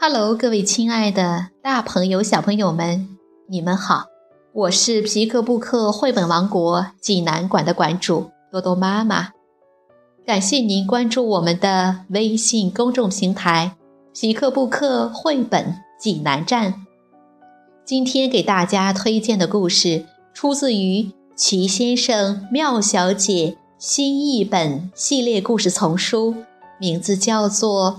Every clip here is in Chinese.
Hello，各位亲爱的大朋友、小朋友们，你们好！我是皮克布克绘本王国济南馆的馆主多多妈妈。感谢您关注我们的微信公众平台“皮克布克绘本济南站”。今天给大家推荐的故事出自于《奇先生妙小姐》新译本系列故事丛书，名字叫做。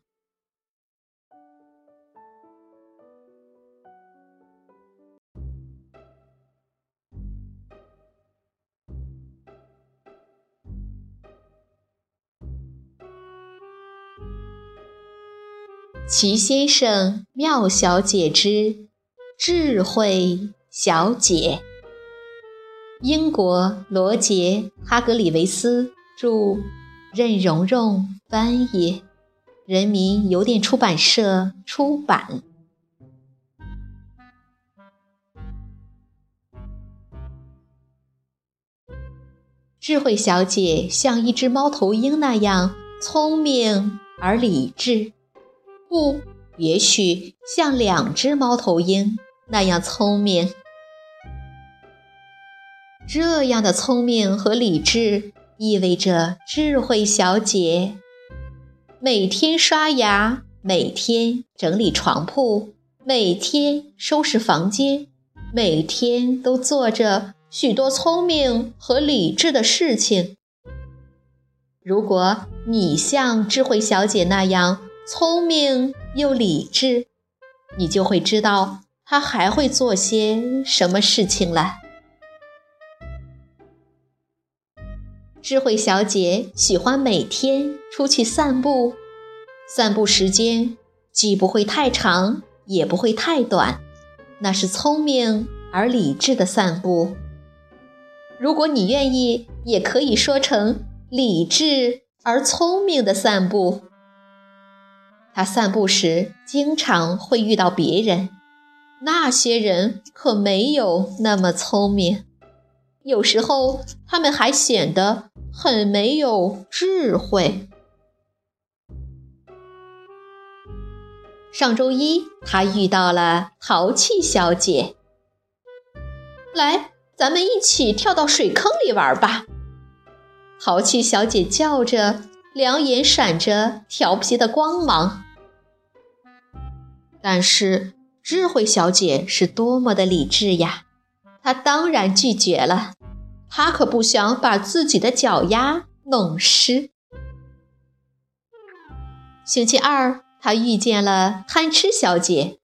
齐先生妙小姐之智慧小姐，英国罗杰·哈格里维斯著，任蓉蓉翻译，人民邮电出版社出版。智慧小姐像一只猫头鹰那样聪明而理智。不，也许像两只猫头鹰那样聪明。这样的聪明和理智，意味着智慧小姐每天刷牙，每天整理床铺，每天收拾房间，每天都做着许多聪明和理智的事情。如果你像智慧小姐那样，聪明又理智，你就会知道他还会做些什么事情了。智慧小姐喜欢每天出去散步，散步时间既不会太长，也不会太短，那是聪明而理智的散步。如果你愿意，也可以说成理智而聪明的散步。他散步时经常会遇到别人，那些人可没有那么聪明，有时候他们还显得很没有智慧。上周一，他遇到了淘气小姐。来，咱们一起跳到水坑里玩吧！淘气小姐叫着。两眼闪着调皮的光芒，但是智慧小姐是多么的理智呀！她当然拒绝了，她可不想把自己的脚丫弄湿。星期二，她遇见了贪吃小姐，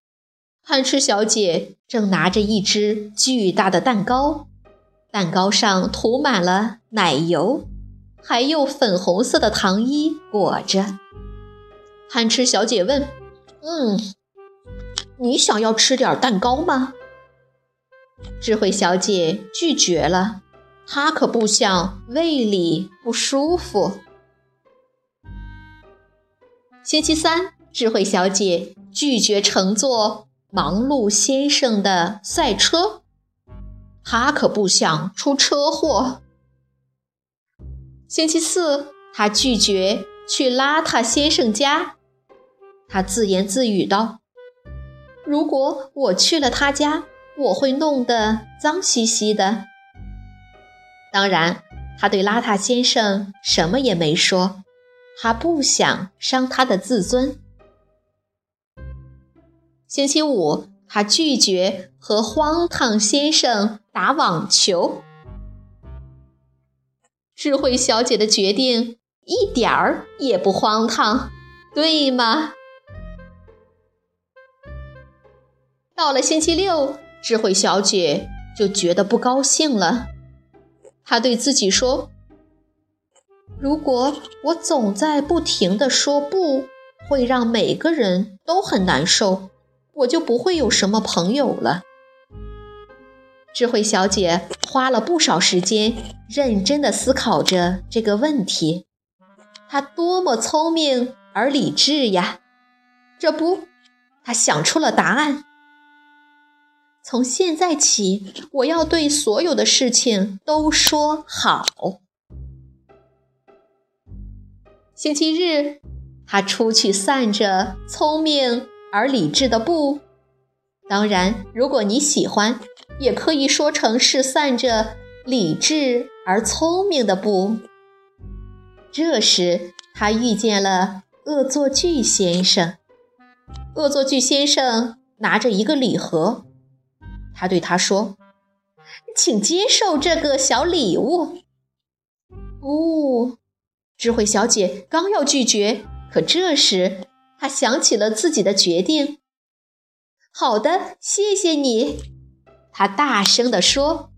贪吃小姐正拿着一只巨大的蛋糕，蛋糕上涂满了奶油。还用粉红色的糖衣裹着。贪吃小姐问：“嗯，你想要吃点蛋糕吗？”智慧小姐拒绝了，她可不想胃里不舒服。星期三，智慧小姐拒绝乘坐忙碌先生的赛车，她可不想出车祸。星期四，他拒绝去邋遢先生家。他自言自语道：“如果我去了他家，我会弄得脏兮兮的。”当然，他对邋遢先生什么也没说，他不想伤他的自尊。星期五，他拒绝和荒唐先生打网球。智慧小姐的决定一点儿也不荒唐，对吗？到了星期六，智慧小姐就觉得不高兴了。她对自己说：“如果我总在不停的说不，会让每个人都很难受，我就不会有什么朋友了。”智慧小姐花了不少时间，认真的思考着这个问题。她多么聪明而理智呀！这不，她想出了答案。从现在起，我要对所有的事情都说好。星期日，他出去散着聪明而理智的步。当然，如果你喜欢，也可以说成是散着理智而聪明的步。这时，他遇见了恶作剧先生。恶作剧先生拿着一个礼盒，他对他说：“请接受这个小礼物。”不，智慧小姐刚要拒绝，可这时她想起了自己的决定。“好的，谢谢你。”他大声地说。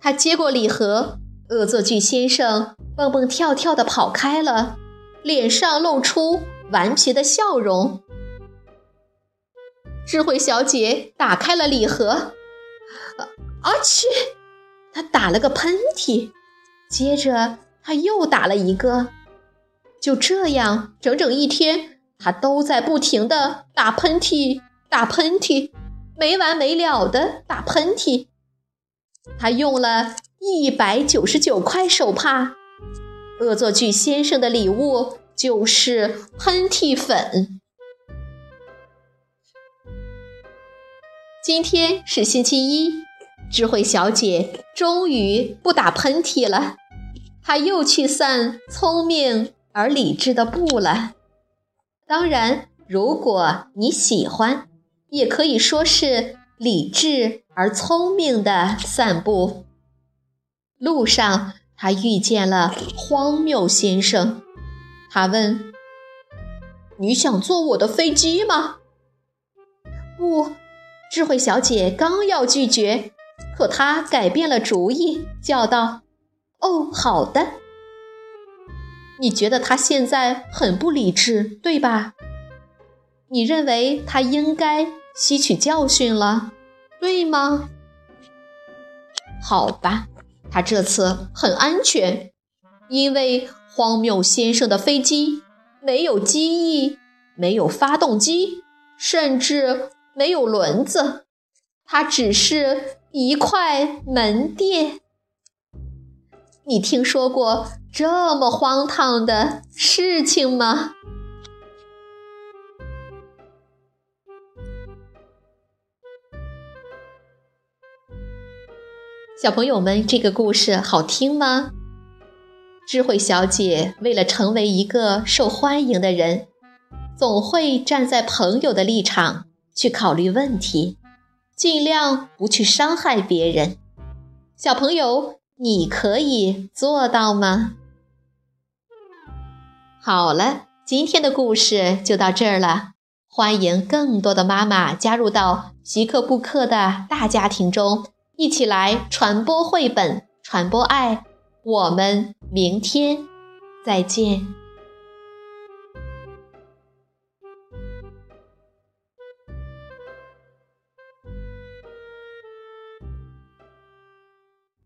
他接过礼盒，恶作剧先生蹦蹦跳跳地跑开了，脸上露出。顽皮的笑容。智慧小姐打开了礼盒，阿去！她打了个喷嚏，接着她又打了一个。就这样，整整一天，他都在不停的打喷嚏，打喷嚏，没完没了的打喷嚏。他用了一百九十九块手帕。恶作剧先生的礼物。就是喷嚏粉。今天是星期一，智慧小姐终于不打喷嚏了，她又去散聪明而理智的步了。当然，如果你喜欢，也可以说是理智而聪明的散步。路上，他遇见了荒谬先生。他问：“你想坐我的飞机吗？”不，智慧小姐刚要拒绝，可她改变了主意，叫道：“哦，好的。”你觉得他现在很不理智，对吧？你认为他应该吸取教训了，对吗？好吧，他这次很安全，因为。荒谬先生的飞机没有机翼，没有发动机，甚至没有轮子，它只是一块门垫。你听说过这么荒唐的事情吗？小朋友们，这个故事好听吗？智慧小姐为了成为一个受欢迎的人，总会站在朋友的立场去考虑问题，尽量不去伤害别人。小朋友，你可以做到吗？好了，今天的故事就到这儿了。欢迎更多的妈妈加入到习克布克的大家庭中，一起来传播绘本，传播爱。我们明天再见。